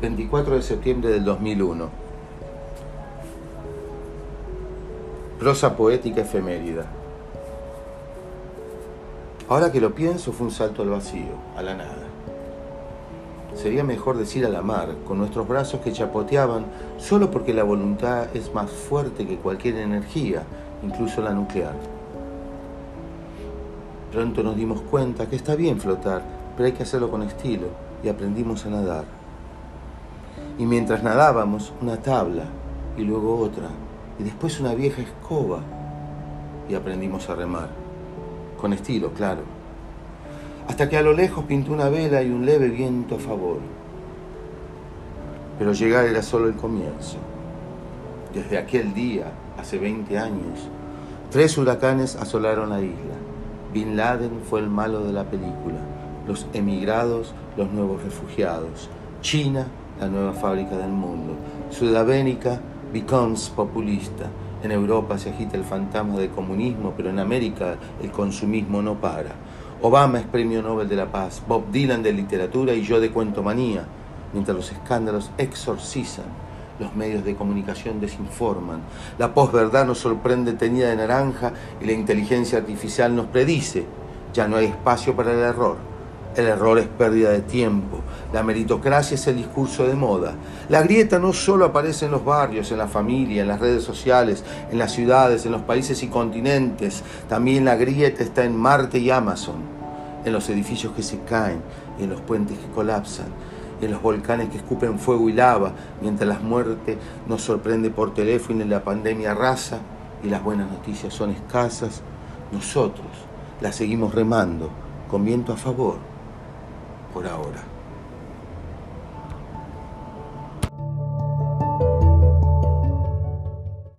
24 de septiembre del 2001. Prosa poética efemérida. Ahora que lo pienso fue un salto al vacío, a la nada. Sería mejor decir a la mar, con nuestros brazos que chapoteaban, solo porque la voluntad es más fuerte que cualquier energía, incluso la nuclear. Pronto nos dimos cuenta que está bien flotar, pero hay que hacerlo con estilo, y aprendimos a nadar. Y mientras nadábamos, una tabla, y luego otra, y después una vieja escoba, y aprendimos a remar. Con estilo, claro. Hasta que a lo lejos pintó una vela y un leve viento a favor. Pero llegar era solo el comienzo. Desde aquel día, hace 20 años, tres huracanes asolaron la isla. Bin Laden fue el malo de la película, los emigrados, los nuevos refugiados, China, la nueva fábrica del mundo, Sudamérica becomes populista, en Europa se agita el fantasma del comunismo, pero en América el consumismo no para. Obama es premio Nobel de la Paz, Bob Dylan de literatura y yo de cuentomanía, mientras los escándalos exorcizan los medios de comunicación desinforman, la posverdad nos sorprende teñida de naranja y la inteligencia artificial nos predice. Ya no hay espacio para el error. El error es pérdida de tiempo. La meritocracia es el discurso de moda. La grieta no solo aparece en los barrios, en la familia, en las redes sociales, en las ciudades, en los países y continentes. También la grieta está en Marte y Amazon, en los edificios que se caen en los puentes que colapsan en los volcanes que escupen fuego y lava, mientras la muerte nos sorprende por teléfono y la pandemia arrasa y las buenas noticias son escasas, nosotros las seguimos remando con viento a favor por ahora.